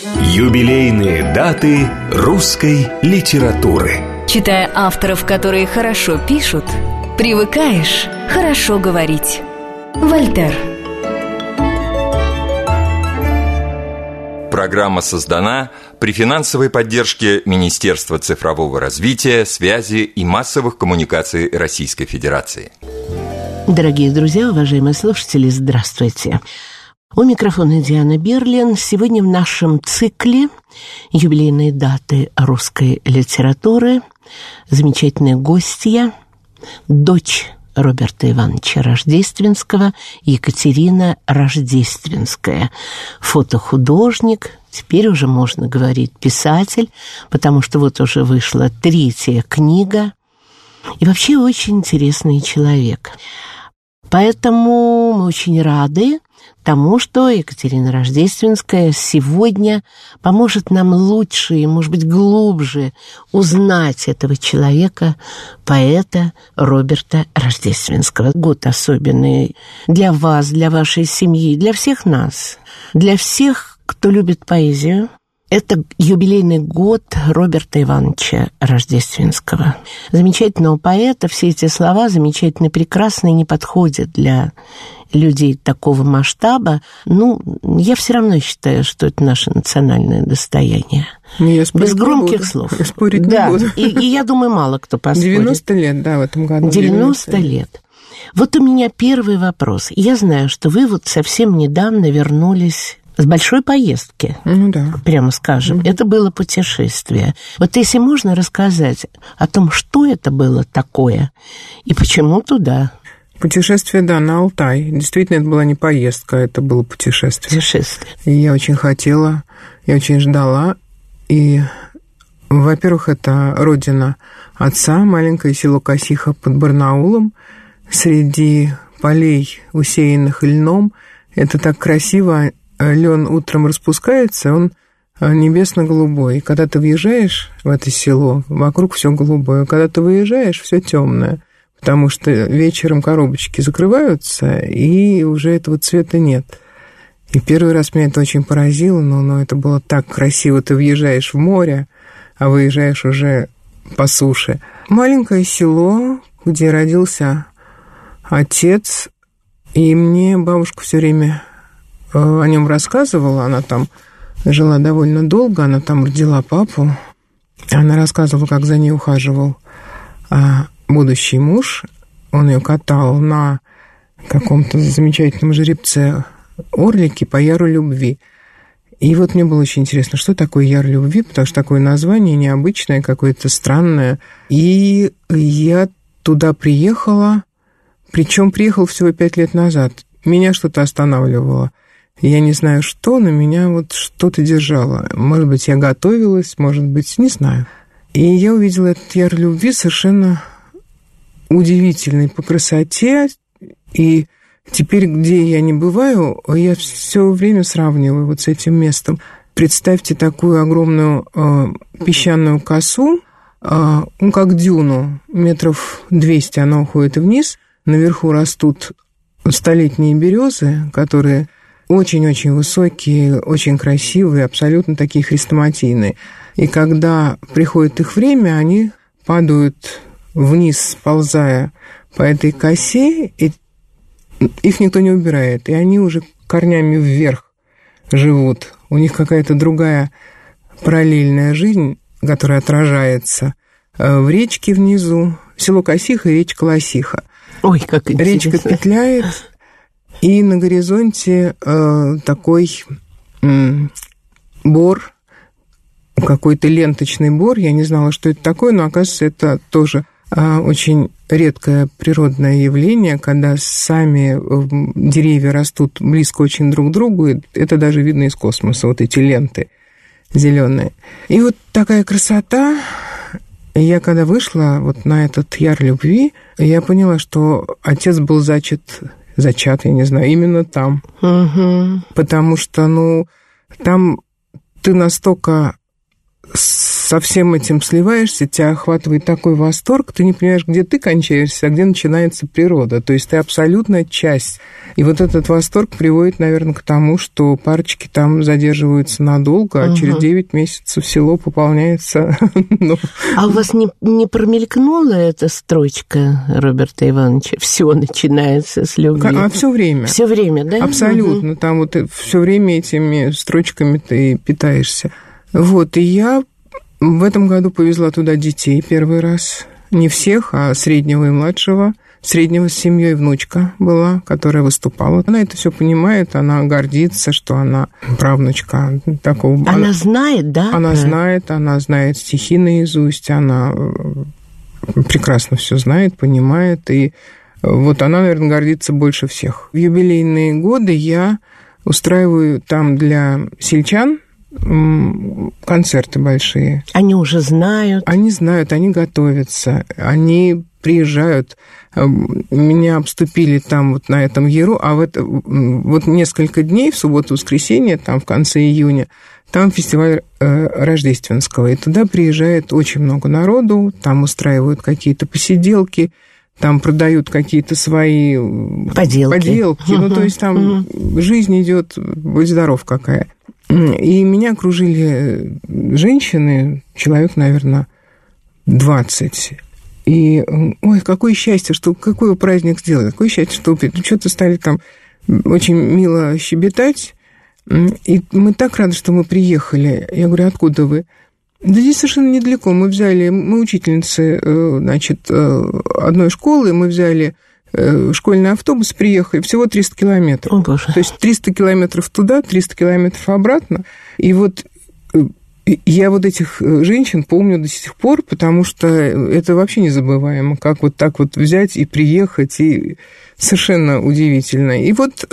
Юбилейные даты русской литературы Читая авторов, которые хорошо пишут, привыкаешь хорошо говорить. Вольтер Программа создана при финансовой поддержке Министерства цифрового развития, связи и массовых коммуникаций Российской Федерации. Дорогие друзья, уважаемые слушатели, здравствуйте. У микрофона Диана Берлин. Сегодня в нашем цикле юбилейные даты русской литературы. Замечательная гостья, дочь Роберта Ивановича Рождественского, Екатерина Рождественская, фотохудожник, теперь уже можно говорить писатель, потому что вот уже вышла третья книга, и вообще очень интересный человек. Поэтому мы очень рады тому, что Екатерина Рождественская сегодня поможет нам лучше и, может быть, глубже узнать этого человека, поэта Роберта Рождественского. Год особенный для вас, для вашей семьи, для всех нас, для всех, кто любит поэзию, это юбилейный год Роберта Ивановича Рождественского. Замечательного поэта. Все эти слова замечательно прекрасные, не подходят для людей такого масштаба. Ну, я все равно считаю, что это наше национальное достояние. Ну, я Без громких слов. Спорить да. не буду. И, и я думаю, мало кто поспорит. 90 лет, да, в этом году. 90 лет. Вот у меня первый вопрос. Я знаю, что вы вот совсем недавно вернулись с большой поездки, Ну да. прямо скажем. Это было путешествие. Вот если можно рассказать о том, что это было такое и почему туда Путешествие, да, на Алтай. Действительно, это была не поездка, это было путешествие. путешествие. И я очень хотела, я очень ждала. И, во-первых, это родина отца, маленькое село Косиха под Барнаулом, среди полей, усеянных льном. Это так красиво, лен утром распускается, он небесно-голубой. И когда ты въезжаешь в это село, вокруг все голубое. Когда ты выезжаешь, все темное. Потому что вечером коробочки закрываются, и уже этого цвета нет. И первый раз меня это очень поразило, но, но это было так красиво. Ты въезжаешь в море, а выезжаешь уже по суше. Маленькое село, где родился отец, и мне бабушка все время о нем рассказывала. Она там жила довольно долго, она там родила папу. Она рассказывала, как за ней ухаживал а, будущий муж. Он ее катал на каком-то замечательном жеребце Орлике по Яру любви. И вот мне было очень интересно, что такое Яр любви, потому что такое название необычное, какое-то странное. И я туда приехала, причем приехал всего пять лет назад. Меня что-то останавливало. Я не знаю что, но меня вот что-то держало. Может быть, я готовилась, может быть, не знаю. И я увидела этот яр любви совершенно удивительный по красоте. И теперь, где я не бываю, я все время сравниваю вот с этим местом. Представьте такую огромную э, песчаную косу, э, ну, как дюну, метров 200 она уходит вниз. Наверху растут столетние березы, которые очень-очень высокие, очень красивые, абсолютно такие хрестоматийные. И когда приходит их время, они падают вниз, сползая по этой косе, и их никто не убирает. И они уже корнями вверх живут. У них какая-то другая параллельная жизнь, которая отражается в речке внизу. Село Косиха и речка Лосиха. Ой, как интересно. Речка петляет, и на горизонте э, такой э, бор, какой-то ленточный бор. Я не знала, что это такое, но, оказывается, это тоже э, очень редкое природное явление, когда сами деревья растут близко очень друг к другу. И это даже видно из космоса, вот эти ленты зеленые. И вот такая красота. Я когда вышла вот на этот яр любви, я поняла, что отец был зачат зачат, я не знаю, именно там. Угу. Потому что, ну, там ты настолько со всем этим сливаешься, тебя охватывает такой восторг, ты не понимаешь, где ты кончаешься, а где начинается природа. То есть ты абсолютная часть. И вот этот восторг приводит, наверное, к тому, что парочки там задерживаются надолго, а угу. через 9 месяцев село пополняется. ну. А у вас не, не промелькнула эта строчка Роберта Ивановича? Все начинается с любви. А все время. Все время, да? Абсолютно. Там вот все время этими строчками ты питаешься. Вот, и я в этом году повезла туда детей первый раз. Не всех, а среднего и младшего. Среднего с семьей внучка была, которая выступала. Она это все понимает, она гордится, что она правнучка такого. Она, она знает, да? Она знает, она знает стихи наизусть, она э, прекрасно все знает, понимает. И вот она, наверное, гордится больше всех. В юбилейные годы я устраиваю там для сельчан концерты большие. Они уже знают. Они знают, они готовятся, они приезжают. Меня обступили там вот на этом Яру, а вот, вот несколько дней, в субботу-воскресенье, там в конце июня, там фестиваль э, рождественского, и туда приезжает очень много народу, там устраивают какие-то посиделки, там продают какие-то свои поделки. поделки. Ну, то есть там жизнь идет, будь здоров какая. И меня окружили женщины, человек, наверное, 20. И, ой, какое счастье, что какой праздник сделали, какое счастье, что что-то стали там очень мило щебетать. И мы так рады, что мы приехали. Я говорю, откуда вы? Да здесь совершенно недалеко. Мы взяли, мы учительницы, э, значит, э, одной школы, мы взяли Э, школьный автобус, приехали, всего 300 километров. О, боже. То есть 300 километров туда, 300 километров обратно. И вот э, я вот этих э, женщин помню до сих пор, потому что это вообще незабываемо, как вот так вот взять и приехать, и совершенно удивительно. И вот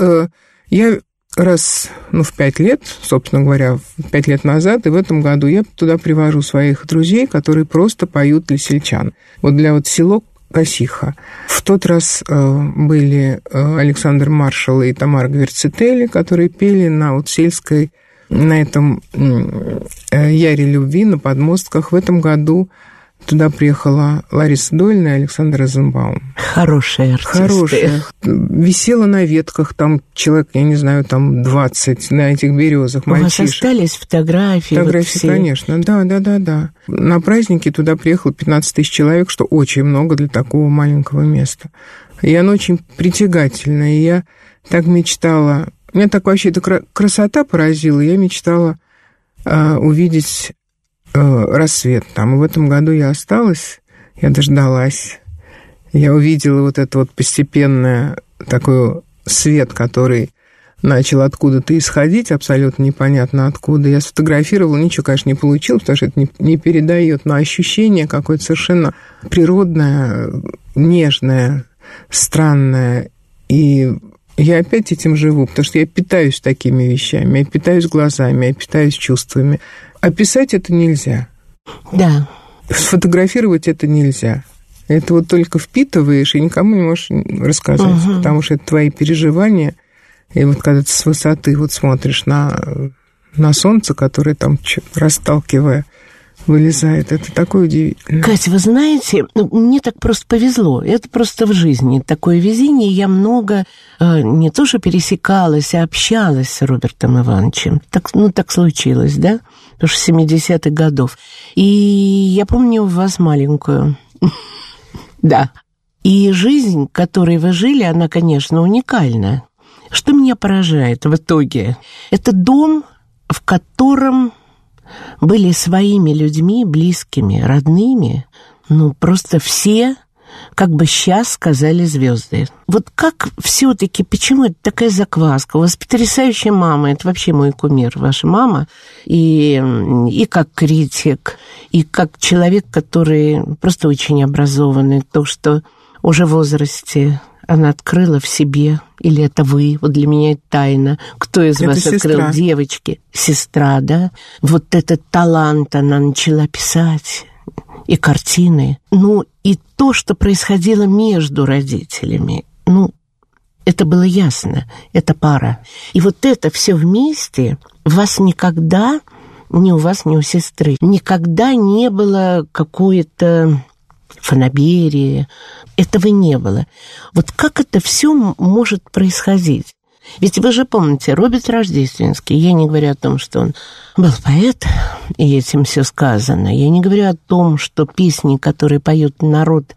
я раз, ну, в пять лет, собственно говоря, пять лет назад, и в этом году я туда привожу своих друзей, которые просто поют для сельчан. Вот для вот село Косиха. В тот раз э, были э, Александр Маршал и Тамара Гверцетели, которые пели на вот сельской, на этом э, Яре любви, на подмостках. В этом году Туда приехала Лариса Дольна и Александр Розенбаум. Хорошие артисты. Хорошие. Висела на ветках, там человек, я не знаю, там 20 на этих березах, мальчишек. У вас остались фотографии? Фотографии, вот конечно. Да, да, да, да. На праздники туда приехало 15 тысяч человек, что очень много для такого маленького места. И оно очень притягательное. И я так мечтала... Меня так вообще эта красота поразила. Я мечтала а, увидеть Э, рассвет там. И в этом году я осталась, я дождалась. Я увидела вот это вот постепенное такой свет, который начал откуда-то исходить, абсолютно непонятно откуда. Я сфотографировала, ничего, конечно, не получилось, потому что это не, не передает, но ощущение какое-то совершенно природное, нежное, странное. И я опять этим живу, потому что я питаюсь такими вещами, я питаюсь глазами, я питаюсь чувствами. Описать это нельзя. Да. Сфотографировать это нельзя. Это вот только впитываешь и никому не можешь рассказать, угу. потому что это твои переживания. И вот когда ты с высоты вот смотришь на, на солнце, которое там расталкивая вылезает. Это такое удивительное. Катя, вы знаете, ну, мне так просто повезло. Это просто в жизни такое везение. Я много э, не то что пересекалась, а общалась с Робертом Ивановичем. Так, ну, так случилось, да? Что 70-х годов. И я помню вас маленькую. Да. И жизнь, которой вы жили, она, конечно, уникальна. Что меня поражает в итоге? Это дом, в котором были своими людьми, близкими, родными, ну, просто все, как бы сейчас сказали звезды. Вот как все-таки, почему это такая закваска? У вас потрясающая мама, это вообще мой кумир, ваша мама, и, и как критик, и как человек, который просто очень образованный, то, что уже в возрасте она открыла в себе, или это вы, вот для меня это тайна, кто из это вас сестра. открыл, девочки, сестра, да, вот этот талант она начала писать, и картины, ну, и то, что происходило между родителями, ну, это было ясно, это пара. И вот это все вместе вас никогда ни у вас, ни у сестры. Никогда не было какой-то фанаберии. Этого не было. Вот как это все может происходить? Ведь вы же помните, Роберт Рождественский, я не говорю о том, что он был поэт, и этим все сказано. Я не говорю о том, что песни, которые поет народ,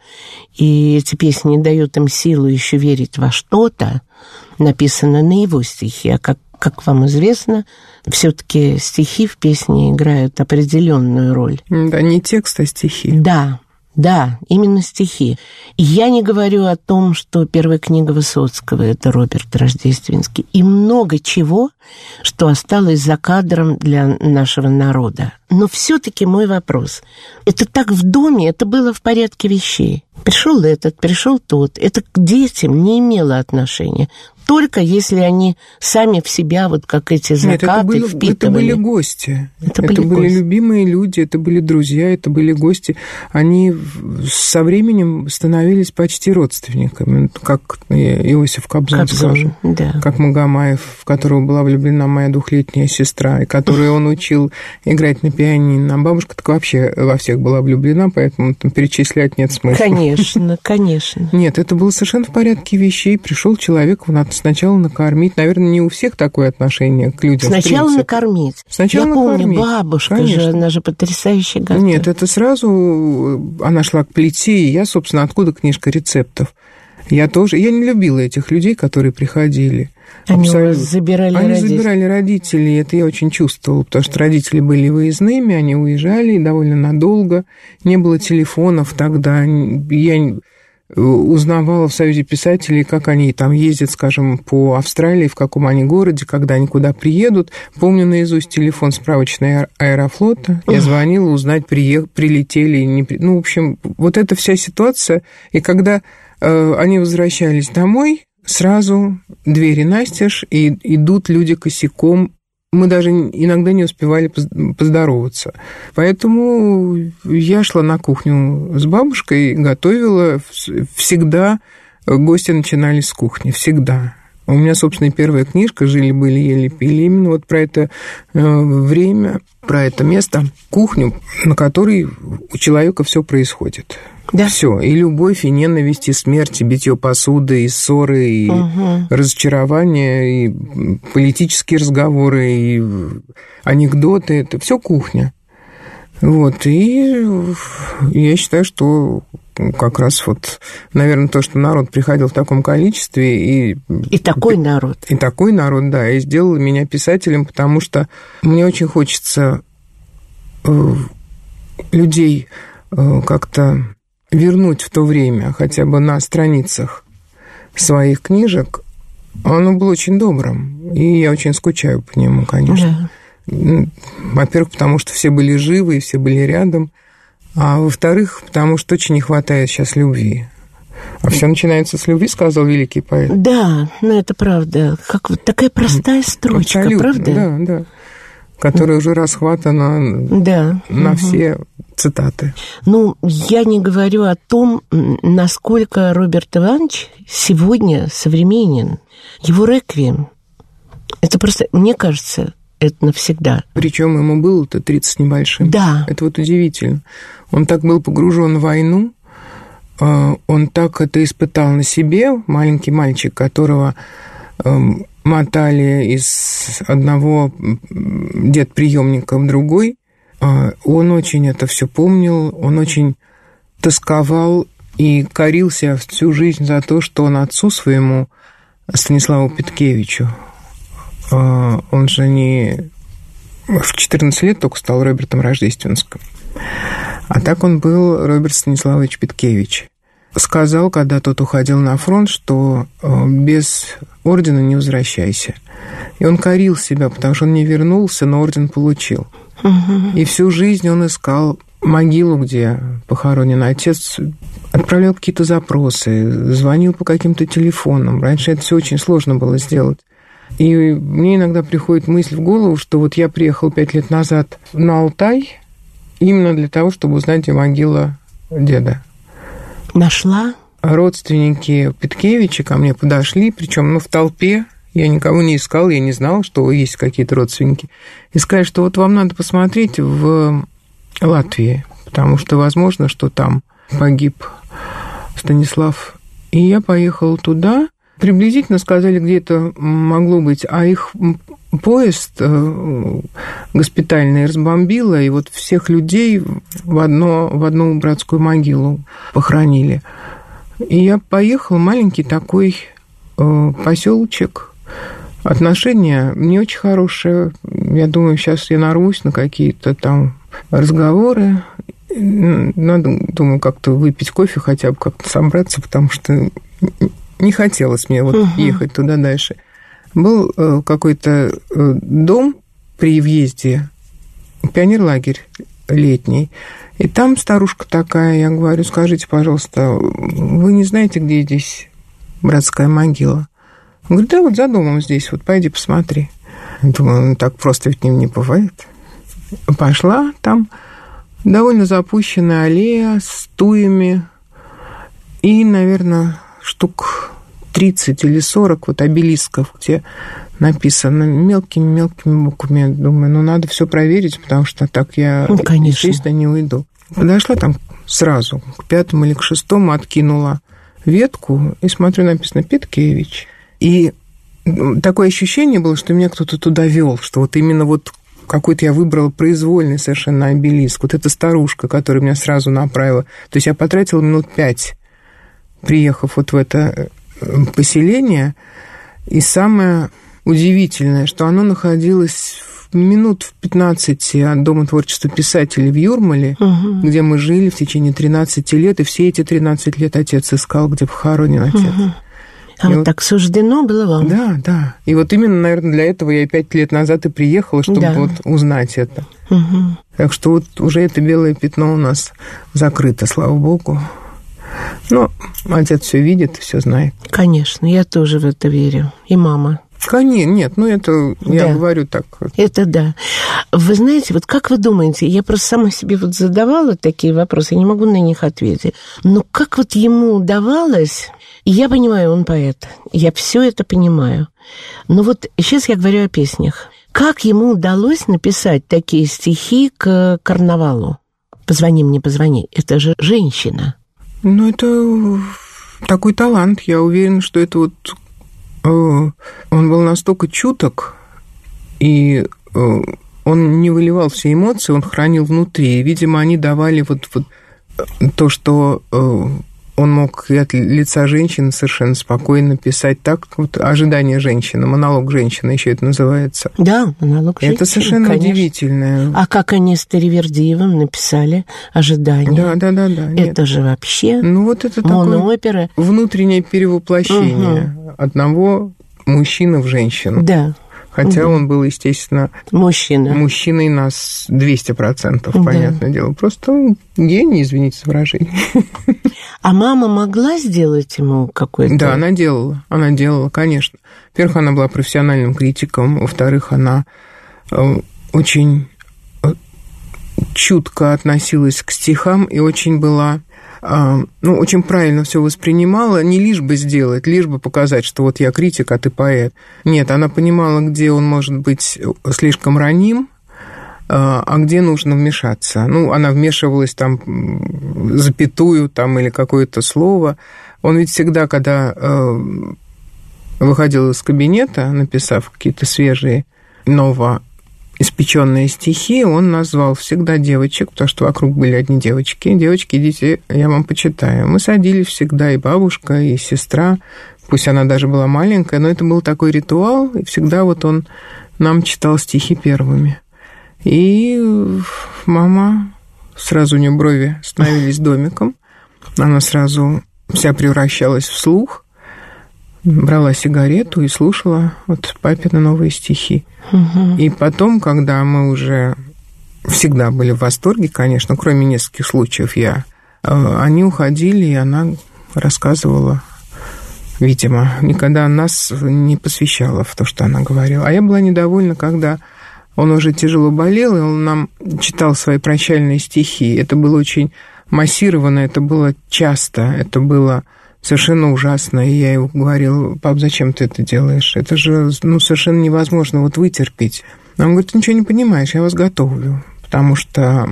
и эти песни дают им силу еще верить во что-то, написаны на его стихи, а как как вам известно, все-таки стихи в песне играют определенную роль. Да, не текст, а стихи. Да, да, именно стихи. Я не говорю о том, что первая книга Высоцкого – это Роберт Рождественский. И много чего, что осталось за кадром для нашего народа. Но все-таки мой вопрос. Это так в доме, это было в порядке вещей. Пришел этот, пришел тот. Это к детям не имело отношения только если они сами в себя, вот как эти закаты, Нет, это были, впитывали. Это были гости. Это, это были, были гости. любимые люди, это были друзья, это были гости. Они со временем становились почти родственниками, как Иосиф Кобзон, Кобзон скажем, да. как Магомаев, в которого была влюблена моя двухлетняя сестра, и которую он учил играть на пианино. А бабушка так вообще во всех была влюблена, поэтому там перечислять нет смысла. Конечно, конечно. Нет, это было совершенно в порядке вещей. Пришел человек, он сначала накормить. Наверное, не у всех такое отношение к людям. Сначала накормить. Сначала Я накормить. помню, бабушка Конечно. же, она же потрясающая готовит. Нет, это сразу она шла к плите, и я, собственно, откуда книжка рецептов? Я тоже, я не любила этих людей, которые приходили. Они Абсолютно. забирали Они родителей. забирали родителей, это я очень чувствовала, потому что родители были выездными, они уезжали довольно надолго, не было телефонов тогда, я узнавала в Союзе писателей, как они там ездят, скажем, по Австралии, в каком они городе, когда они куда приедут. Помню наизусть телефон справочной аэрофлота. Я звонила узнать, приех... прилетели, не... ну, в общем, вот эта вся ситуация. И когда э, они возвращались домой, сразу двери настежь, и идут люди косяком мы даже иногда не успевали поздороваться. Поэтому я шла на кухню с бабушкой, готовила. Всегда гости начинали с кухни, всегда. У меня, собственно, первая книжка «Жили-были, ели-пили» именно вот про это э, время, про это место, кухню, на которой у человека все происходит. Да. Все. И любовь, и ненависть, и смерть, и битье посуды, и ссоры, и угу. разочарование, и политические разговоры, и анекдоты. Это все кухня. Вот. И я считаю, что как раз вот, наверное, то, что народ приходил в таком количестве и... И такой народ. И такой народ, да, и сделал меня писателем, потому что мне очень хочется э, людей э, как-то вернуть в то время, хотя бы на страницах своих книжек, оно было очень добрым, и я очень скучаю по нему, конечно. Да. Во-первых, потому что все были живы, и все были рядом, а во-вторых, потому что очень не хватает сейчас любви. А все начинается с любви, сказал великий поэт. Да, ну это правда. Как вот такая простая строчка, Абсолютно, правда? Да, да которая уже расхватана да. на угу. все цитаты. Ну, я не говорю о том, насколько Роберт Иванович сегодня современен. Его реквием. Это просто, мне кажется, это навсегда. Причем ему было-то 30 небольшим. Да. Это вот удивительно. Он так был погружен в войну, а, он так это испытал на себе, маленький мальчик, которого эм, мотали из одного дед-приемника в другой. А, он очень это все помнил, он очень тосковал и корился всю жизнь за то, что он отцу своему, Станиславу Петкевичу, а, он же не в 14 лет только стал Робертом Рождественским. А так он был Роберт Станиславович Петкевич сказал, когда тот уходил на фронт, что э, без ордена не возвращайся. И он корил себя, потому что он не вернулся, но орден получил. Угу. И всю жизнь он искал могилу, где похоронен отец, отправлял какие-то запросы, звонил по каким-то телефонам. Раньше это все очень сложно было сделать. И мне иногда приходит мысль в голову, что вот я приехал пять лет назад на Алтай именно для того, чтобы узнать, где могила деда. Нашла? Родственники Петкевича ко мне подошли, причем ну, в толпе, Я никого не искал, я не знал, что есть какие-то родственники. И сказали, что вот вам надо посмотреть в Латвии, потому что возможно, что там погиб Станислав. И я поехала туда, приблизительно сказали, где это могло быть, а их поезд э, госпитальный разбомбило, и вот всех людей в, одно, в одну братскую могилу похоронили. И я поехала, маленький такой э, поселочек, отношения не очень хорошие. Я думаю, сейчас я нарвусь на какие-то там разговоры. Надо, думаю, как-то выпить кофе, хотя бы как-то собраться, потому что не хотелось мне вот угу. ехать туда дальше. Был э, какой-то э, дом при въезде, пионерлагерь летний. И там старушка такая, я говорю, скажите, пожалуйста, вы не знаете, где здесь братская могила? Он говорит, да, вот за домом здесь, вот пойди посмотри. Думаю, ну так просто ведь не, не бывает. Пошла там, довольно запущенная аллея с туями и, наверное, штук 30 или 40 вот обелисков, где написано мелкими-мелкими буквами. Думаю, ну, надо все проверить, потому что так я, ну, конечно. естественно, не уйду. Подошла там сразу, к пятому или к шестому, откинула ветку, и смотрю, написано «Петкевич». И такое ощущение было, что меня кто-то туда вел, что вот именно вот какой-то я выбрала произвольный совершенно обелиск. Вот эта старушка, которая меня сразу направила. То есть я потратила минут пять приехав вот в это э, поселение. И самое удивительное, что оно находилось в минут в 15 от Дома творчества писателей в Юрмале, угу. где мы жили в течение 13 лет, и все эти 13 лет отец искал, где похоронен отец. Угу. А вот, вот так суждено было вам? Да, да. И вот именно, наверное, для этого я пять лет назад и приехала, чтобы да. вот узнать это. Угу. Так что вот уже это белое пятно у нас закрыто, слава богу. Ну, отец все видит, все знает. Конечно, я тоже в это верю. И мама. Конечно, нет, ну это я да. говорю так. Это да. Вы знаете, вот как вы думаете, я просто сама себе вот задавала такие вопросы, я не могу на них ответить. Но как вот ему удавалось, я понимаю, он поэт, я все это понимаю. Но вот сейчас я говорю о песнях. Как ему удалось написать такие стихи к карнавалу? «Позвони мне, позвони». Это же женщина. Ну, это такой талант. Я уверена, что это вот... Э, он был настолько чуток, и э, он не выливал все эмоции, он хранил внутри. Видимо, они давали вот, вот то, что э, он мог и от лица женщины совершенно спокойно писать так, вот ожидание женщины, монолог женщины еще это называется. Да, монолог женщины, Это совершенно конечно. удивительное. А как они с Таривердиевым написали ожидание? Да, да, да, да. Это нет. же вообще ну, вот это моноопера. Внутреннее перевоплощение угу. одного мужчины в женщину. Да. Хотя угу. он был, естественно... Мужчина. Мужчиной нас 200%, да. понятное дело. Просто гений, извините за выражение. А мама могла сделать ему какой-то... Да, она делала. Она делала, конечно. Во-первых, она была профессиональным критиком. Во-вторых, она э, очень э, чутко относилась к стихам и очень была ну, очень правильно все воспринимала, не лишь бы сделать, лишь бы показать, что вот я критик, а ты поэт. Нет, она понимала, где он может быть слишком раним, а, а где нужно вмешаться. Ну, она вмешивалась там запятую там или какое-то слово. Он ведь всегда, когда э, выходил из кабинета, написав какие-то свежие ново испеченные стихи он назвал всегда девочек, потому что вокруг были одни девочки. Девочки, идите, я вам почитаю. Мы садились всегда, и бабушка, и сестра, пусть она даже была маленькая, но это был такой ритуал, и всегда вот он нам читал стихи первыми. И мама, сразу у нее брови становились домиком, она сразу вся превращалась в слух – брала сигарету и слушала вот папины новые стихи. Угу. И потом, когда мы уже всегда были в восторге, конечно, кроме нескольких случаев я, э, они уходили, и она рассказывала, видимо, никогда нас не посвящала в то, что она говорила. А я была недовольна, когда он уже тяжело болел, и он нам читал свои прощальные стихи. Это было очень массированно, это было часто, это было совершенно ужасно. И я ему говорил, пап, зачем ты это делаешь? Это же ну, совершенно невозможно вот вытерпеть. Он говорит, ты ничего не понимаешь, я вас готовлю. Потому что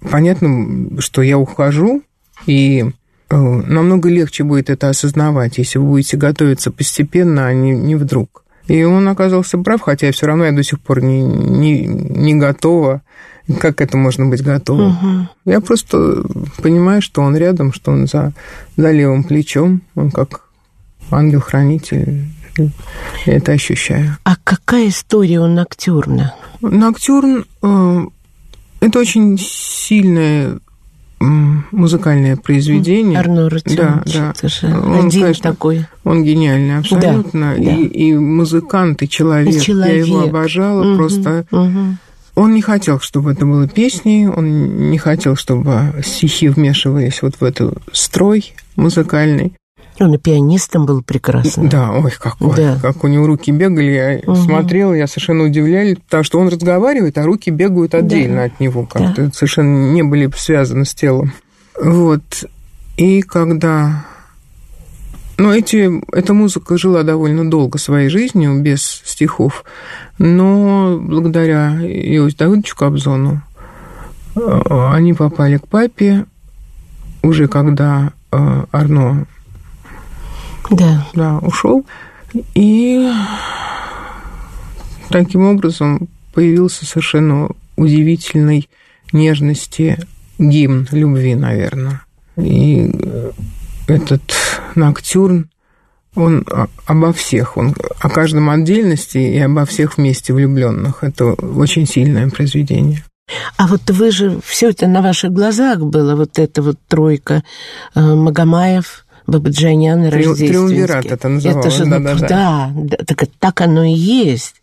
понятно, что я ухожу, и э, намного легче будет это осознавать, если вы будете готовиться постепенно, а не, не вдруг. И он оказался прав, хотя все равно я до сих пор не, не, не готова. Как это можно быть готовым? Угу. Я просто понимаю, что он рядом, что он за, за левым плечом, он как ангел-хранитель. Я это ощущаю. А какая история у Ноктюрна? Ноктюрн э, это очень сильное музыкальное произведение. Арно Да, да. Же он, один конечно, такой. Он гениальный, абсолютно. Да, и, да. и музыкант, и человек. и человек. Я его обожала угу, просто. Угу. Он не хотел, чтобы это было песней, он не хотел, чтобы стихи вмешивались вот в этот строй музыкальный. Он и пианистом был прекрасным. Да, ой, какой, да. как у него руки бегали. Я угу. смотрела, я совершенно удивлялась, потому что он разговаривает, а руки бегают отдельно да. от него, как-то да. совершенно не были связаны с телом. Вот. И когда... Ну, эти, эта музыка жила довольно долго своей жизнью, без стихов, но благодаря Иосифу Давыдовичу Кобзону э, они попали к папе уже когда э, Арно да. Да, ушел. И таким образом появился совершенно удивительной нежности гимн любви, наверное. И этот Ноктюрн, он обо всех, он о каждом отдельности и обо всех вместе влюбленных. Это очень сильное произведение. А вот вы же, все это на ваших глазах было, вот эта вот тройка э, Магомаев, Бабаджанян и Рождественский. Триумвират это называлось. Это же, да, да, да. да, так, так оно и есть.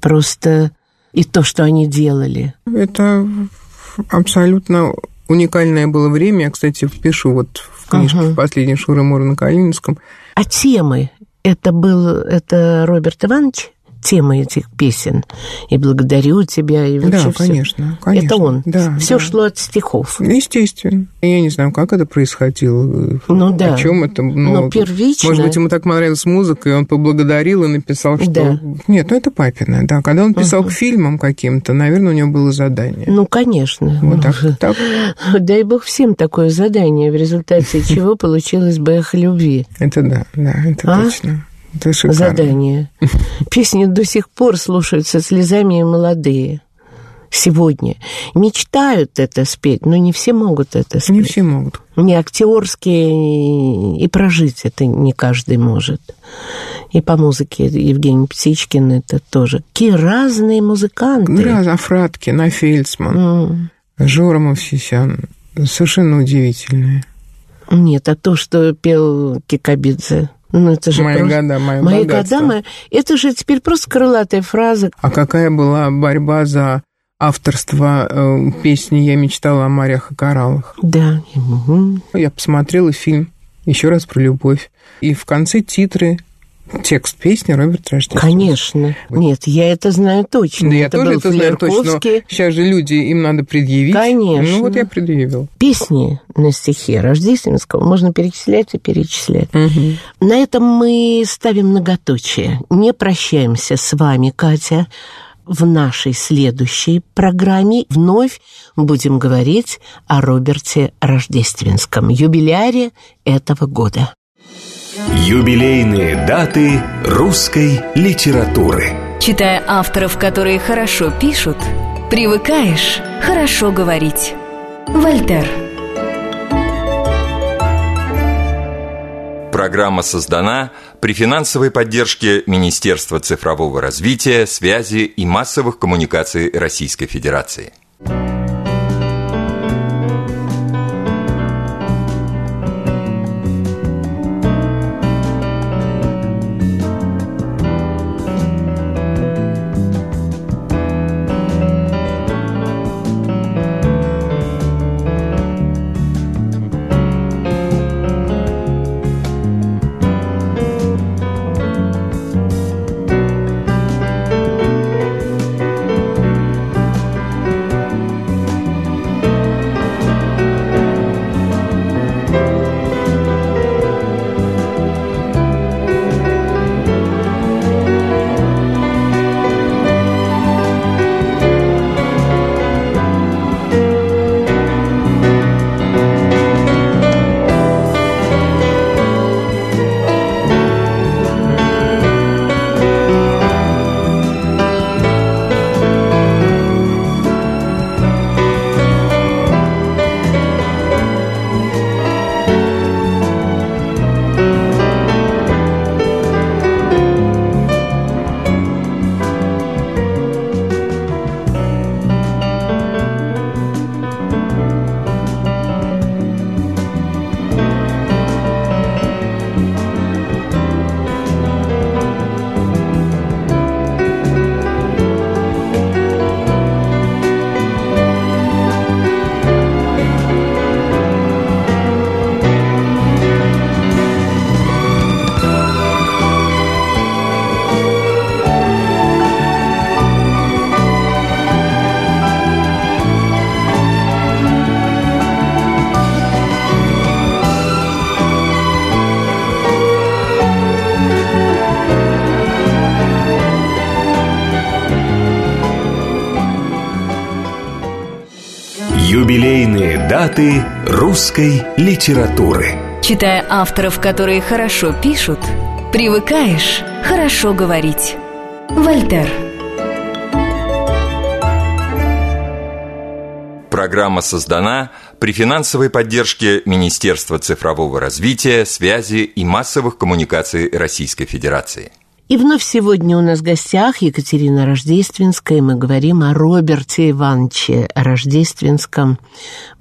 Просто и то, что они делали. Это абсолютно уникальное было время. Я, кстати, впишу вот в книжке ага. «Последний Шура-Мур на Калининском». А темы? Это был это Роберт Иванович? Темы этих песен. И благодарю тебя, и вообще Да, конечно, конечно. Это он. Да, все да. шло от стихов. Естественно. Я не знаю, как это происходило. Ну да. О чем это? Но, но первично. Может быть, ему так понравилась музыка, и он поблагодарил и написал, что... Да. Нет, ну это папина, да. Когда он писал угу. к фильмам каким-то, наверное, у него было задание. Ну, конечно. Вот так, так. Дай бог всем такое задание, в результате чего получилось бы эхо любви. Это да, да, это точно задание. Песни до сих пор слушаются слезами молодые. Сегодня. Мечтают это спеть, но не все могут это спеть. Не все могут. Не актерские, и прожить это не каждый может. И по музыке Евгений Птичкин это тоже. Какие разные музыканты. Раз, Афраткин, Афельцман, mm. Жора Мовсисян. Совершенно удивительные. Нет, а то, что пел Кикабидзе, ну, это же мои просто... года, мои, мои года, мои... Это же теперь просто крылатая фраза. А какая была борьба за авторство э, песни «Я мечтала о морях и кораллах». Да. Я посмотрела фильм еще раз про любовь. И в конце титры Текст песни Роберт Рождественский. Конечно. Нет, я это знаю точно. Да, я это тоже это знаю точно. Но сейчас же люди, им надо предъявить. Конечно. Ну, вот я предъявил. Песни на стихе Рождественского можно перечислять и перечислять. Угу. На этом мы ставим многоточие. Не прощаемся с вами, Катя. В нашей следующей программе вновь будем говорить о Роберте Рождественском, юбиляре этого года. Юбилейные даты русской литературы. Читая авторов, которые хорошо пишут, привыкаешь хорошо говорить. Вольтер. Программа создана при финансовой поддержке Министерства цифрового развития, связи и массовых коммуникаций Российской Федерации. Русской литературы. Читая авторов, которые хорошо пишут, привыкаешь хорошо говорить. Вольтер. Программа создана при финансовой поддержке Министерства цифрового развития, связи и массовых коммуникаций Российской Федерации. И вновь сегодня у нас в гостях Екатерина Рождественская, мы говорим о Роберте Ивановиче Рождественском,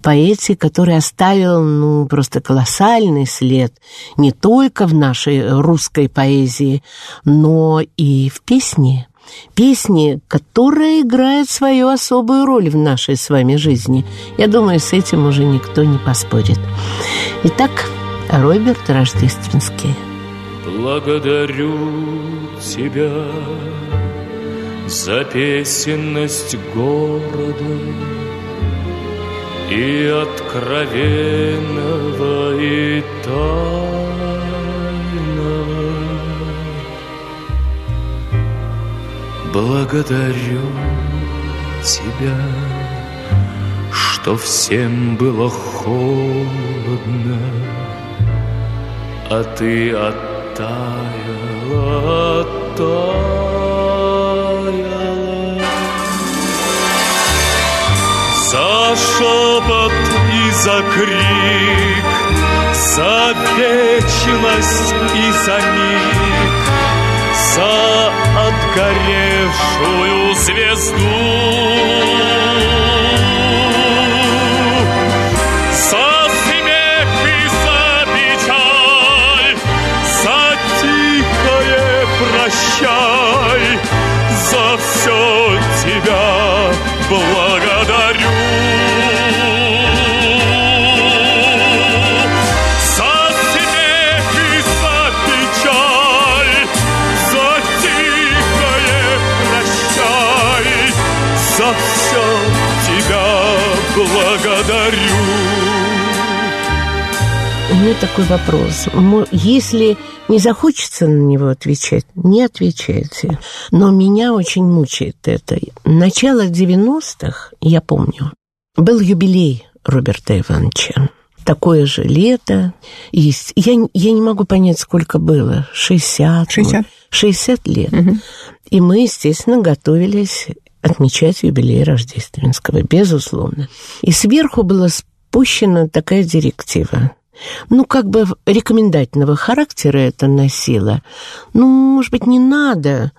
поэте, который оставил ну, просто колоссальный след не только в нашей русской поэзии, но и в песне. Песни, которая играет свою особую роль в нашей с вами жизни. Я думаю, с этим уже никто не поспорит. Итак, Роберт Рождественский. Благодарю тебя за песенность города и откровенного и тайного. Благодарю тебя, что всем было холодно, а ты от таяла, таяла. За шепот и за крик, за вечность и за миг, за отгоревшую звезду. Меня такой вопрос. Если не захочется на него отвечать, не отвечайте. Но меня очень мучает это. Начало 90-х, я помню, был юбилей Роберта Ивановича. Такое же лето. Есть. Я, я не могу понять, сколько было. 60? 60. 60 лет. Угу. И мы, естественно, готовились отмечать юбилей Рождественского, безусловно. И сверху была спущена такая директива ну, как бы рекомендательного характера это носило. Ну, может быть, не надо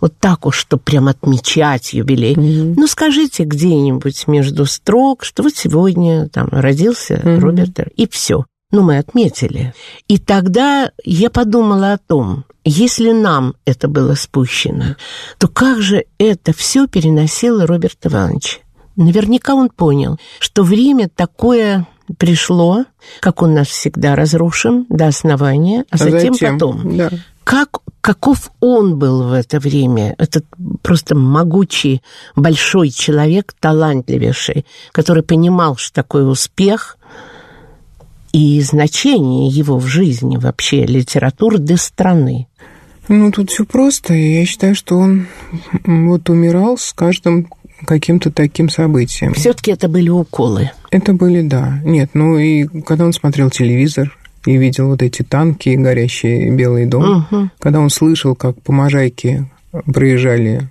вот так уж, что прям отмечать юбилей. Mm-hmm. Ну, скажите где-нибудь между строк, что вот сегодня там родился mm-hmm. Роберт, и все. Ну, мы отметили. И тогда я подумала о том, если нам это было спущено, то как же это все переносило Роберт Иванович? Наверняка он понял, что время такое пришло, как он нас всегда разрушим до основания, а, а затем, затем потом. Да. Как, каков он был в это время, этот просто могучий, большой человек, талантливейший, который понимал, что такое успех и значение его в жизни вообще, литературы до страны. Ну, тут все просто. Я считаю, что он вот умирал с каждым каким-то таким событием. Все-таки это были уколы. Это были, да. Нет, ну и когда он смотрел телевизор и видел вот эти танки, горящие Белый дом, угу. когда он слышал, как по Можайке проезжали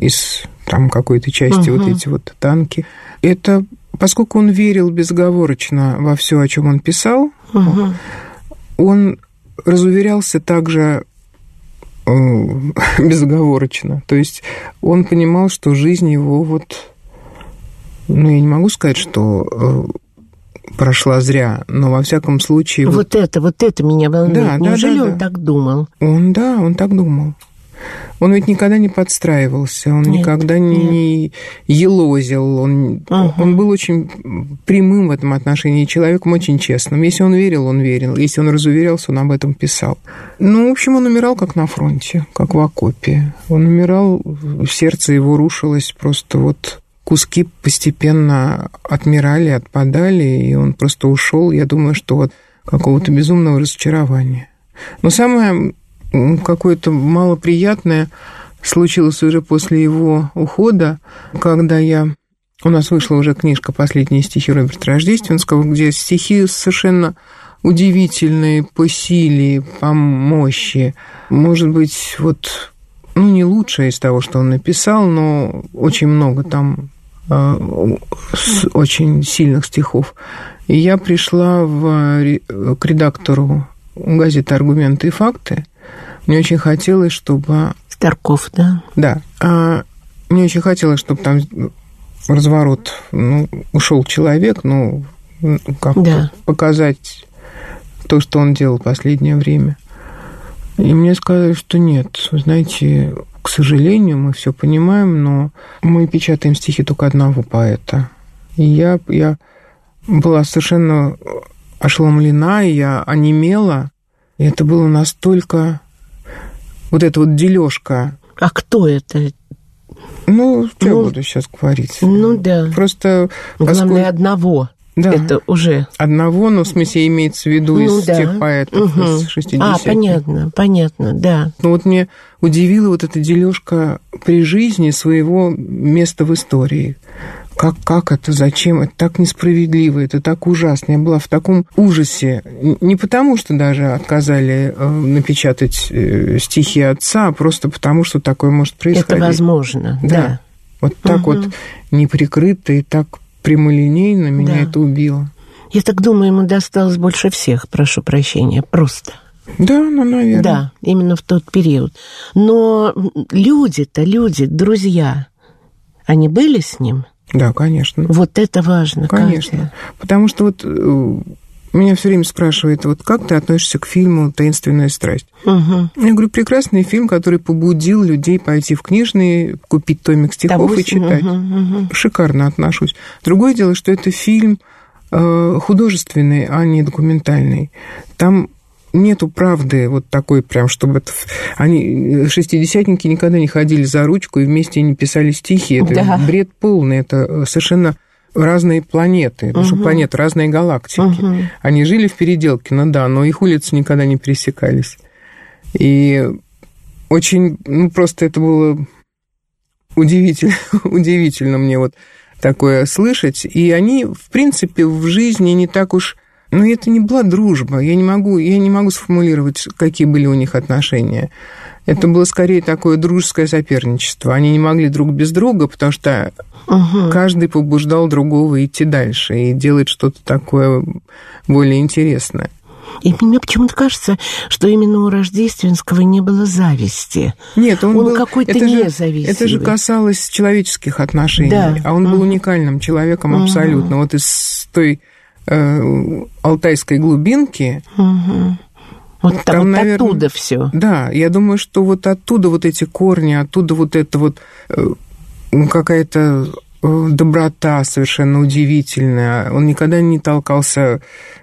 из там какой-то части угу. вот эти вот танки, это поскольку он верил безоговорочно во все, о чем он писал, угу. он разуверялся также безоговорочно. То есть он понимал, что жизнь его вот... Ну, я не могу сказать, что э, прошла зря, но во всяком случае... Вот, вот это, вот это меня волнует. Да, Неужели да, да, он да. так думал? Он, да, он так думал. Он ведь никогда не подстраивался, он нет, никогда не, нет. не елозил, он, угу. он был очень прямым в этом отношении, человеком очень честным. Если он верил, он верил, если он разуверялся, он об этом писал. Ну, в общем, он умирал как на фронте, как в окопе. Он умирал, сердце его рушилось просто вот куски постепенно отмирали, отпадали, и он просто ушел, я думаю, что вот какого-то безумного разочарования. Но самое какое-то малоприятное случилось уже после его ухода, когда я у нас вышла уже книжка «Последние стихи Роберта Рождественского», где стихи совершенно удивительные по силе, по мощи. Может быть, вот, ну, не лучшее из того, что он написал, но очень много там э, очень сильных стихов. И я пришла в, к редактору газеты «Аргументы и факты». Мне очень хотелось, чтобы... Старков, да? Да. А мне очень хотелось, чтобы там разворот, ну, ушел человек, ну, как да. показать то, что он делал в последнее время. И мне сказали, что нет, вы знаете, к сожалению, мы все понимаем, но мы печатаем стихи только одного поэта. И я, я была совершенно ошеломлена, и я онемела. И это было настолько... Вот эта вот дележка. А кто это? Ну, что ну, я буду сейчас говорить? Ну, да. Просто... Главное, поскольку... одного. Да. Это уже... Одного, но в смысле имеется в виду ну, из да. тех поэтов угу. из 60 А, понятно, понятно, да. Ну вот мне удивила вот эта дележка при жизни своего места в истории. Как, как это, зачем? Это так несправедливо, это так ужасно. Я была в таком ужасе. Не потому, что даже отказали э, напечатать э, стихи отца, а просто потому, что такое может происходить. Это возможно, да. да. Вот так угу. вот неприкрыто и так прямолинейно меня да. это убило. Я так думаю, ему досталось больше всех, прошу прощения, просто. Да, ну, наверное. Да, именно в тот период. Но люди-то, люди, друзья, они были с ним? Да, конечно. Вот это важно. Конечно. Катя. Потому что вот э, меня все время спрашивают, вот как ты относишься к фильму «Таинственная страсть»? Угу. Я говорю, прекрасный фильм, который побудил людей пойти в книжные, купить томик стихов Того... и читать. Угу, угу. Шикарно отношусь. Другое дело, что это фильм э, художественный, а не документальный. Там нету правды вот такой прям, чтобы... Это... Они, шестидесятники, никогда не ходили за ручку и вместе не писали стихи. Это да. бред полный, это совершенно разные планеты, потому что планеты разные галактики. Угу. Они жили в переделке, ну да, но их улицы никогда не пересекались. И очень, ну просто это было удивительно, удивительно мне вот такое слышать. И они, в принципе, в жизни не так уж но это не была дружба. Я не могу, я не могу сформулировать, какие были у них отношения. Это было скорее такое дружеское соперничество. Они не могли друг без друга, потому что угу. каждый побуждал другого идти дальше и делать что-то такое более интересное. И мне почему-то кажется, что именно у Рождественского не было зависти. Нет, он, он был, какой-то это независимый. Же, это же касалось человеческих отношений, да. а он был уникальным человеком абсолютно. Вот из той алтайской глубинки. Угу. Вот, там, вот наверное, оттуда все. Да, я думаю, что вот оттуда вот эти корни, оттуда вот это вот э, какая-то э, доброта совершенно удивительная. Он никогда не толкался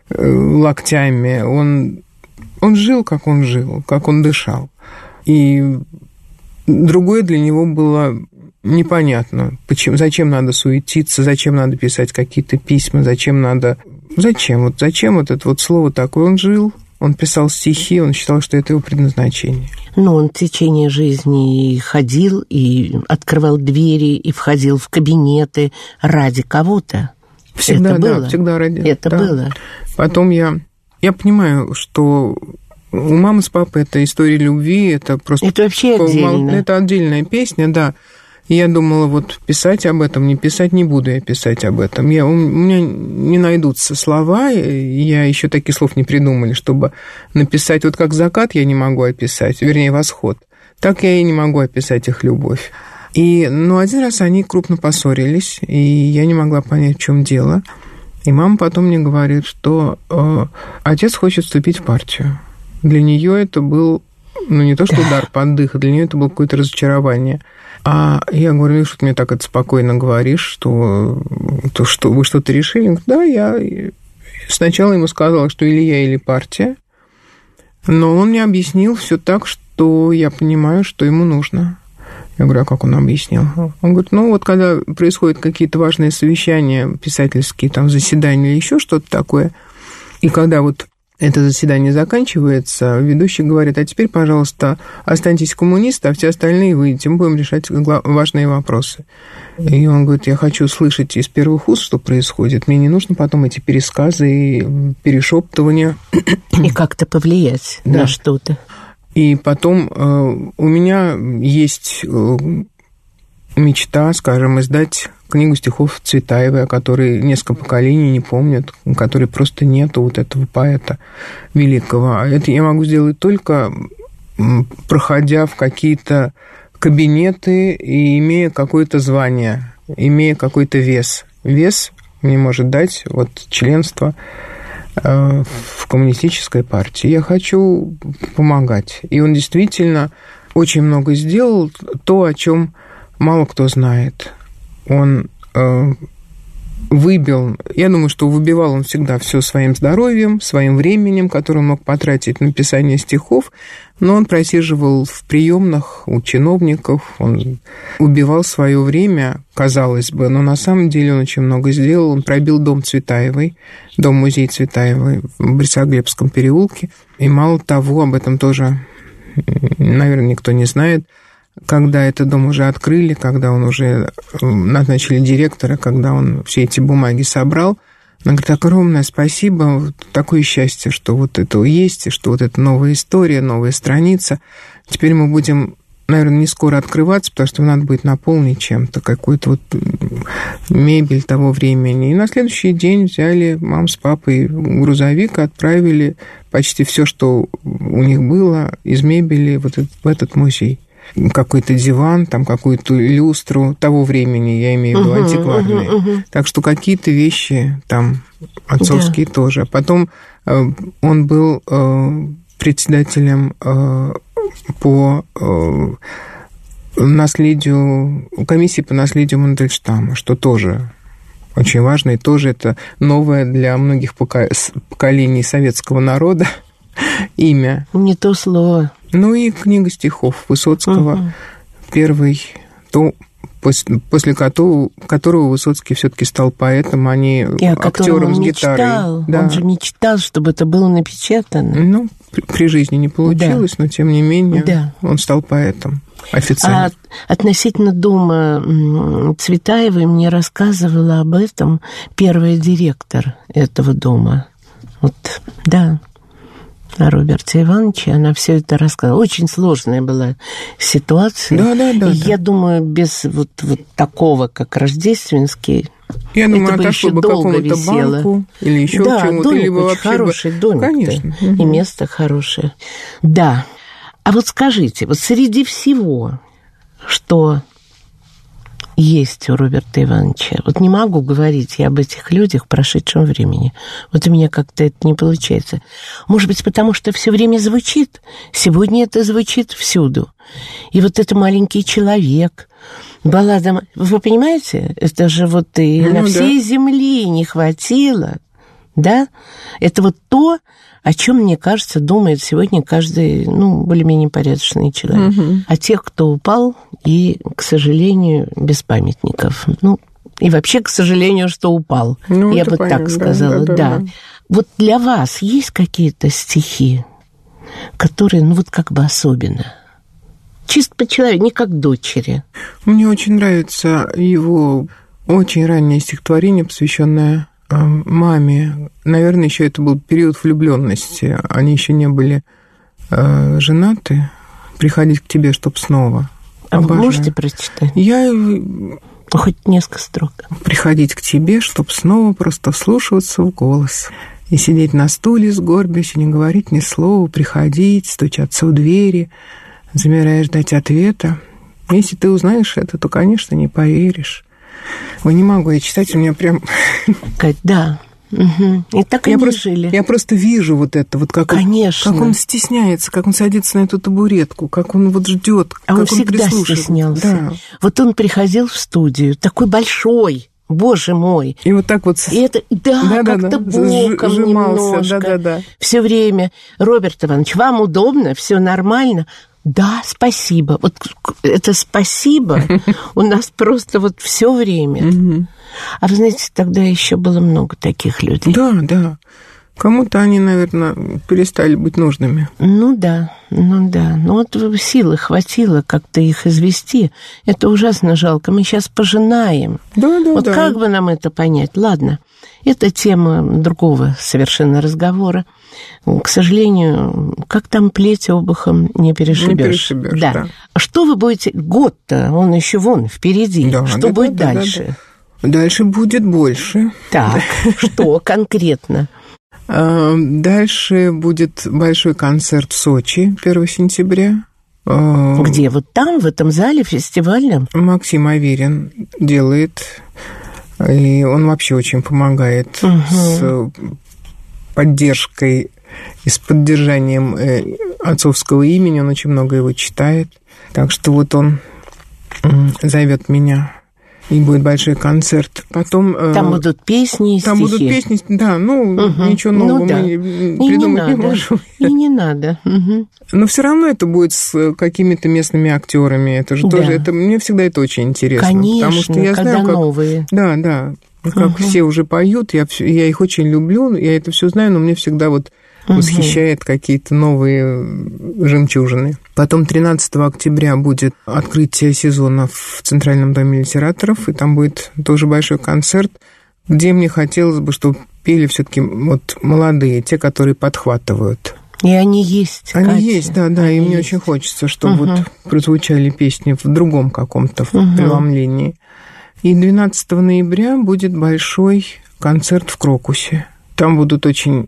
э, локтями. Он, он жил, как он жил, как он дышал. И другое для него было непонятно, почему, зачем надо суетиться, зачем надо писать какие-то письма, зачем надо... Зачем? Вот зачем вот это вот слово такое? Он жил, он писал стихи, он считал, что это его предназначение. Ну, он в течение жизни ходил, и открывал двери, и входил в кабинеты ради кого-то. Всегда, это да, было. всегда ради. Это да. было. Потом я, я понимаю, что у мамы с папой это история любви, это просто... Это вообще отдельно. Это отдельная песня, да. Я думала, вот писать об этом, не писать, не буду я писать об этом. Я, у меня не найдутся слова, я еще таких слов не придумали, чтобы написать, вот как закат я не могу описать, вернее, восход. Так я и не могу описать их любовь. И, ну, один раз они крупно поссорились, и я не могла понять, в чем дело. И мама потом мне говорит, что э, отец хочет вступить в партию. Для нее это был, ну, не то что удар под дых, а для нее это было какое-то разочарование. А я говорю, что ты мне так это спокойно говоришь, что, то, что вы что-то решили? Да, я сначала ему сказала, что или я, или партия, но он мне объяснил все так, что я понимаю, что ему нужно. Я говорю, а как он объяснил? Он говорит, ну вот когда происходят какие-то важные совещания писательские, там заседания или еще что-то такое, и когда вот это заседание заканчивается, ведущий говорит, а теперь, пожалуйста, останьтесь коммунисты, а все остальные выйдете, мы будем решать важные вопросы. И он говорит, я хочу слышать из первых уст, что происходит, мне не нужно потом эти пересказы и перешептывания. И как-то повлиять да. на что-то. И потом э, у меня есть э, мечта, скажем, издать книгу стихов Цветаевой, о которой несколько поколений не помнят, у которой просто нету вот этого поэта великого. А это я могу сделать только проходя в какие-то кабинеты и имея какое-то звание, имея какой-то вес. Вес мне может дать вот членство э, в коммунистической партии. Я хочу помогать. И он действительно очень много сделал, то, о чем мало кто знает. Он э, выбил, я думаю, что выбивал он всегда все своим здоровьем, своим временем, которое он мог потратить на написание стихов, но он просиживал в приемных у чиновников, он убивал свое время, казалось бы, но на самом деле он очень много сделал. Он пробил дом Цветаевой, дом-музей Цветаевой в Борисоглебском переулке. И мало того, об этом тоже, наверное, никто не знает – когда этот дом уже открыли, когда он уже э, назначили директора, когда он все эти бумаги собрал, она говорит, огромное спасибо, такое счастье, что вот это есть, и что вот это новая история, новая страница. Теперь мы будем, наверное, не скоро открываться, потому что надо будет наполнить чем-то, какую-то вот мебель того времени. И на следующий день взяли мам с папой грузовик, отправили почти все, что у них было из мебели вот в этот музей какой-то диван, там какую-то люстру того времени, я имею в виду, uh-huh, антикварные. Uh-huh, uh-huh. Так что какие-то вещи там отцовские да. тоже. Потом э, он был э, председателем э, по э, наследию, комиссии по наследию Мандельштама, что тоже очень важно, и тоже это новое для многих поколений советского народа имя. Не то слово. Ну и книга стихов Высоцкого, угу. первый, то, после, которого, которого Высоцкий все-таки стал поэтом, а не и актером с гитарой. Мечтал. Да. Он же мечтал, чтобы это было напечатано. Ну, при, при жизни не получилось, да. но тем не менее да. он стал поэтом. Официально. А относительно дома Цветаевой мне рассказывала об этом первый директор этого дома. Вот, да о Роберте Ивановиче, она все это рассказала. Очень сложная была ситуация. Да, да, да. И да. я думаю, без вот, вот такого, как Рождественский, я думаю, это бы еще бы долго висело. банку или еще да, чему-то. домик либо очень хороший домик Конечно. И место хорошее. Да. А вот скажите, вот среди всего, что есть у Роберта Ивановича. Вот не могу говорить я об этих людях в прошедшем времени. Вот у меня как-то это не получается. Может быть, потому что все время звучит. Сегодня это звучит всюду. И вот это маленький человек, баллада... Вы понимаете? Это же вот и ну, на всей да. земле не хватило. Да? Это вот то, о чем, мне кажется, думает сегодня каждый, ну, более-менее порядочный человек. Угу. О тех, кто упал, и, к сожалению, без памятников. Ну, и вообще, к сожалению, что упал. Ну, Я бы понятно, так сказала, да, да, да. да. Вот для вас есть какие-то стихи, которые, ну, вот как бы особенно? Чисто по человеку, не как дочери. Мне очень нравится его очень раннее стихотворение, посвященное маме. Наверное, еще это был период влюбленности. Они еще не были э, женаты. Приходить к тебе, чтоб снова. А Обожаю. вы можете прочитать? Я Хоть несколько строк. Приходить к тебе, чтоб снова просто вслушиваться в голос. И сидеть на стуле, сгорбясь, и не говорить ни слова, приходить, стучаться у двери, замирая ждать ответа. Если ты узнаешь это, то, конечно, не поверишь. Ой, не могу я читать, у меня прям... Да, Угу. И так я они просто, жили. Я просто вижу вот это, вот как Конечно. он, как он стесняется, как он садится на эту табуретку, как он вот ждет, а как он всегда стеснялся. Да. Вот он приходил в студию, такой большой, Боже мой. И вот так вот... И это, да, да как-то да, боком сжимался, немножко. Да, да, да. Все время. Роберт Иванович, вам удобно, все нормально? Да, спасибо. Вот это спасибо у нас просто вот все время. А вы знаете, тогда еще было много таких людей. Да, да. Кому-то они, наверное, перестали быть нужными. Ну да, ну да. Ну вот силы хватило как-то их извести. Это ужасно жалко. Мы сейчас пожинаем. Да, да, вот да. как бы нам это понять? Ладно, это тема другого совершенно разговора. К сожалению, как там плеть обухом не перешибешь. Не перешибешь, да. да. Что вы будете... Год-то, он еще вон впереди. Да, что да, будет да, да, дальше? да. Дальше будет больше. Так, что конкретно? А, Дальше будет большой концерт в Сочи 1 сентября. А, Где? Вот там, в этом зале фестивальном? Максим Аверин делает, и он вообще очень помогает с поддержкой и с поддержанием э, отцовского имени. Он очень много его читает. Так что вот он зовет меня и будет большой концерт. Потом э, Там будут песни там стихи. будут песни, да, ну Мгм. ничего Ну нового да. мы не- И не придумать не, надо. можем. И не надо. Мгм. Но все равно это будет с какими-то местными актерами. Это же Да. тоже, это мне всегда это очень интересно. Конечно, потому что я когда знаю, как, новые. да, да, как все уже поют, я, я их очень люблю, я это все знаю, но мне всегда вот восхищает какие-то новые жемчужины. Потом 13 октября будет открытие сезона в Центральном доме литераторов, и там будет тоже большой концерт, где мне хотелось бы, чтобы пели все-таки вот молодые, те, которые подхватывают. И они есть. Они Катя. есть, да, да, и Они мне есть. очень хочется, чтобы Мгм. вот прозвучали песни в другом каком-то Мгм. преломлении. И 12 ноября будет большой концерт в Крокусе. Там будут очень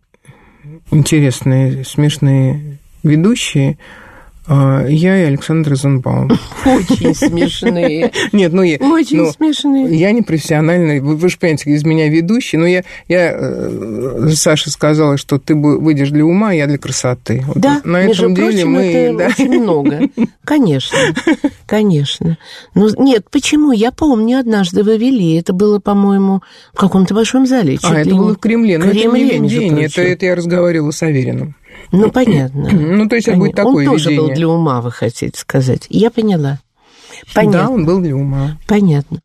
интересные, смешные ведущие. А, Я и Александр Розенбаум. Очень смешные. Нет, ну я... Очень ну, смешные. я не профессиональный, вы, вы же понимаете, из меня ведущий, но я, я э, Саше сказала, что ты выйдешь для ума, а я для красоты. Вот Да, на между этом деле прочим, мы... это да. очень много. Конечно, конечно. Ну, нет, почему? Я помню, однажды вы вели. Это было, по-моему, в каком-то большом зале. А, это было в Кремле. Но это Кремле, не между видение, это, это я разговаривала с Авериным. Ну, понятно. Ну, то есть это будет такое Он тоже был видение. для ума, вы хотите сказать. Я поняла. Да, Понятно, он был для ума. понятно.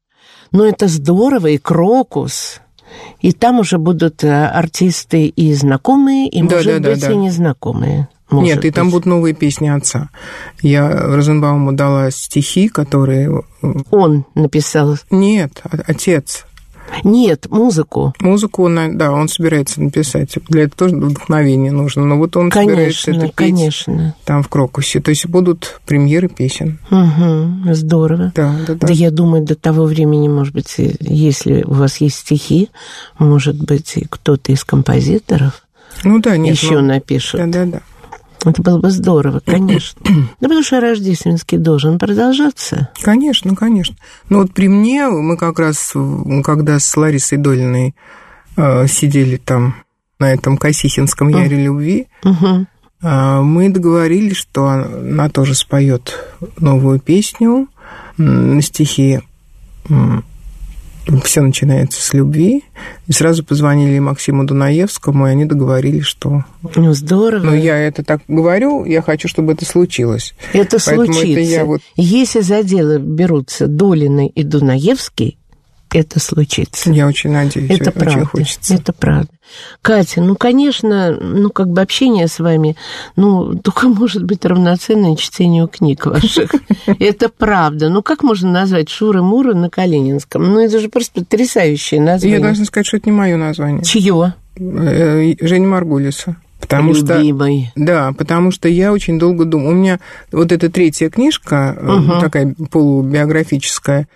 Но это здорово, и Крокус. И там уже будут э, артисты и знакомые, и, Да, может да, да, быть, да. и незнакомые. Может Нет, и там быть. будут новые песни отца. Я Розенбауму дала стихи, которые... э, Он написал. Нет, отец. Нет, музыку. Музыку, он, да, он собирается написать. Для этого тоже вдохновение нужно. Но вот он собирается Конечно, это петь конечно. там в Крокусе. То есть будут премьеры песен. Угу, здорово. Да, да, да. Да я думаю, до того времени, может быть, если у вас есть стихи, может быть, кто-то из композиторов Ну да, нет. еще ну, напишет. Да, да, да. Это было бы здорово, конечно. Да потому что рождественский должен продолжаться. Конечно, конечно. Ну вот при мне мы как раз, когда с Ларисой Долиной э, сидели там на этом Косихинском Яре любви, Угу. э, мы договорились, что она тоже споет новую песню на стихи все начинается с любви. И сразу позвонили Максиму Дунаевскому, и они договорились, что... Ну, здорово. Ну, я это так говорю, я хочу, чтобы это случилось. это поэтому это случится. я вот- Если за дело берутся Долины и Дунаевский, это случится. Я очень надеюсь, Это очень правда. хочется. Это правда. Катя, ну, конечно, ну, как бы общение с вами, ну, только может быть равноценное чтению книг ваших. Это правда. Ну, как можно назвать Шуры-Муры на Калининском? Ну, это же просто потрясающее Я название. должна сказать, что это не мое название. Чье? Э, Женя Маргулиса. Потому что... Любимый. Да, потому что я очень долго думала. У меня вот эта третья книжка, Мгм. такая полубиографическая,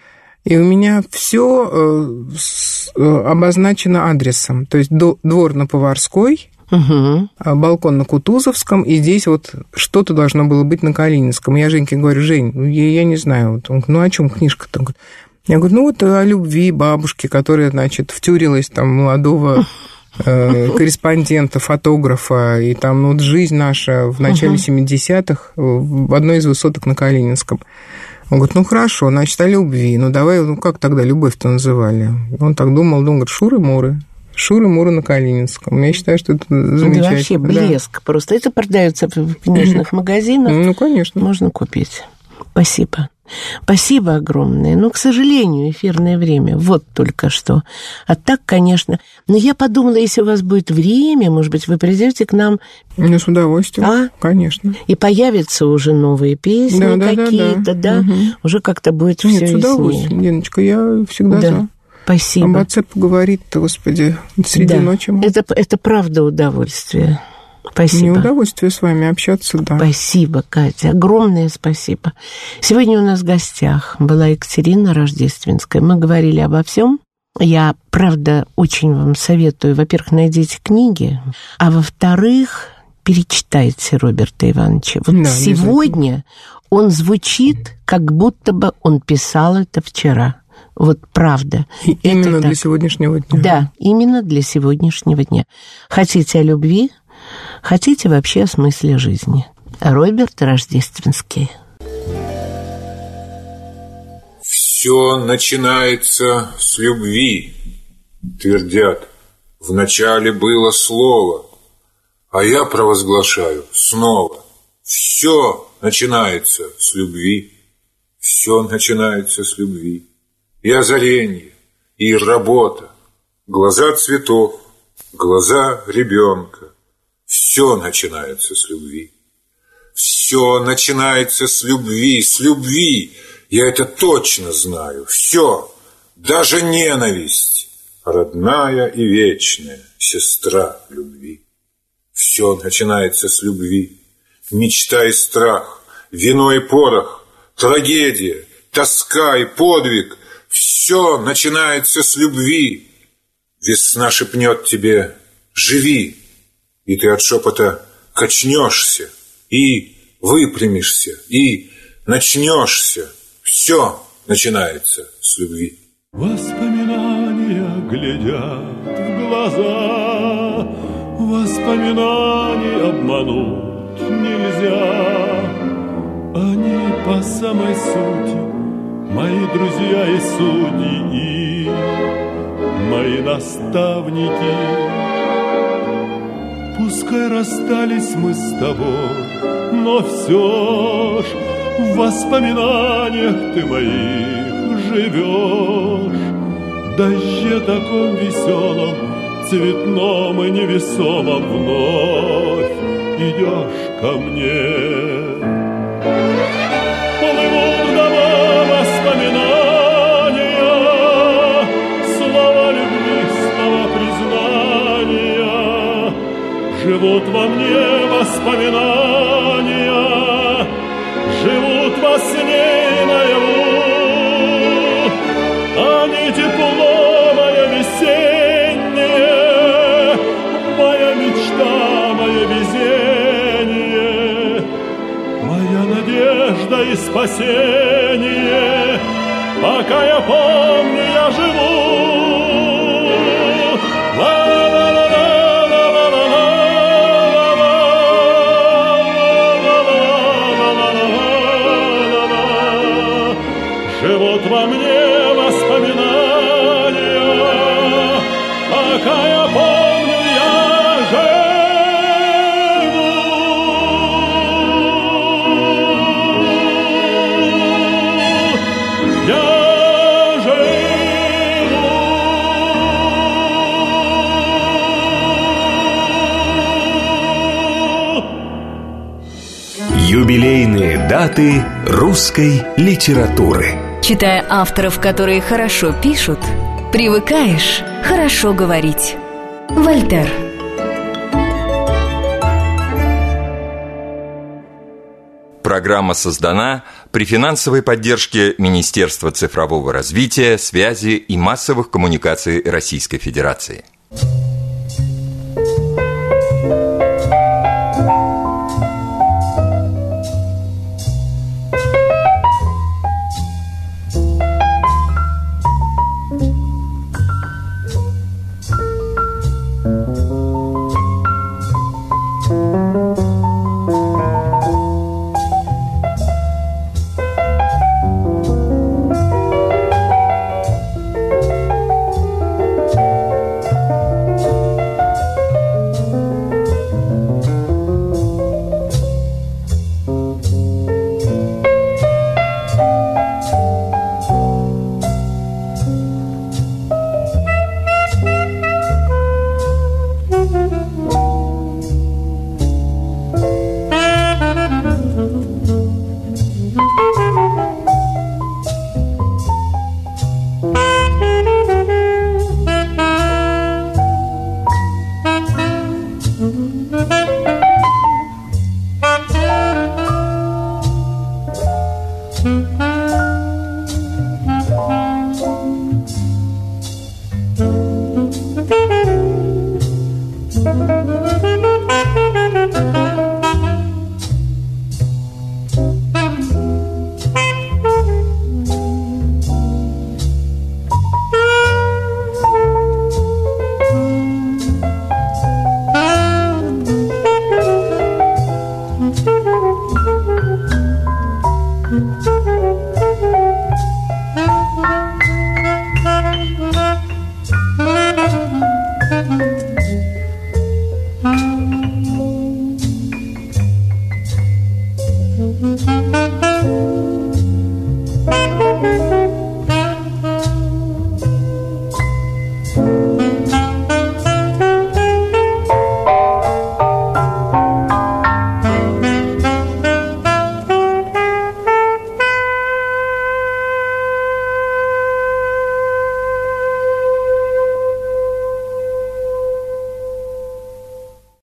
и у меня все обозначено адресом. То есть двор на Поварской, Угу. балкон на Кутузовском, и здесь вот что-то должно было быть на Калининском. Я Женьке говорю, Жень, ну, я, я не знаю, вот, он ну о чем книжка-то? Он говорит, Я говорю, ну вот о любви бабушки, которая, значит, втюрилась там молодого э, корреспондента, фотографа, и там ну, вот жизнь наша в начале 70-х в одной из высоток на Калининском. Он говорит, ну хорошо, значит, о любви. Ну давай, ну как тогда любовь-то называли? Он так думал, думал, говорит, Шуры-Муры. Шуры-Муры на Калининском. Я считаю, что это Да замечательно. вообще Да. блеск просто. Это продается в книжных магазинах. Ну, конечно. Можно купить. Спасибо. Спасибо огромное. Но, к сожалению, эфирное время. Вот только что. А так, конечно. Но я подумала, если у вас будет время, может быть, вы придете к нам. Ну, с удовольствием. А? Конечно. И появятся уже новые песни Да, да, да, какие-то, да. да. Угу. Уже как-то будет Нет, все с удовольствием, Леночка, я всегда Да. за. Спасибо. Об отце поговорить-то, господи, среди Да. ночи. Это, это правда удовольствие. Спасибо. Мне удовольствие с вами общаться, да. Спасибо, Катя. Огромное спасибо. Сегодня у нас в гостях была Екатерина Рождественская. Мы говорили обо всем. Я, правда, очень вам советую, во-первых, найдите книги, а во-вторых, перечитайте Роберта Ивановича. Вот Да, сегодня он звучит, как будто бы он писал это вчера. Вот правда. И Это Именно для так. сегодняшнего дня. Да, именно для сегодняшнего дня. Хотите о любви, хотите вообще о смысле жизни. Роберт Рождественский. Все начинается с любви, твердят. Вначале было слово, а я провозглашаю снова. Все начинается с любви, все начинается с любви. И озарение, и работа, глаза цветов, глаза ребенка. Все начинается с любви. Все начинается с любви, с любви. Я это точно знаю. Все, даже ненависть, родная и вечная сестра любви. Все начинается с любви. Мечта и страх, вино и порох, трагедия, тоска и подвиг. Все начинается с любви. Весна шепнет тебе «Живи!» И ты от шепота качнешься и выпрямишься, и начнешься. Все начинается с любви. Воспоминания глядят в глаза, Воспоминаний обмануть нельзя. Они по самой сути Мои друзья и судьи, и Мои наставники. Пускай расстались мы с тобой, Но все ж в воспоминаниях ты моих живешь. В дожде таком веселом, цветном и невесомом Вновь идешь ко мне. Плывут в Живут во мне воспоминания, Живут во сне наяву. Они тепло мое весеннее, Моя мечта, мое везение, Моя надежда и спасение, Пока я помню, я живу. Даты русской литературы. Читая авторов, которые хорошо пишут, привыкаешь хорошо говорить. Вольтер. Программа создана при финансовой поддержке Министерства цифрового развития, связи и массовых коммуникаций Российской Федерации.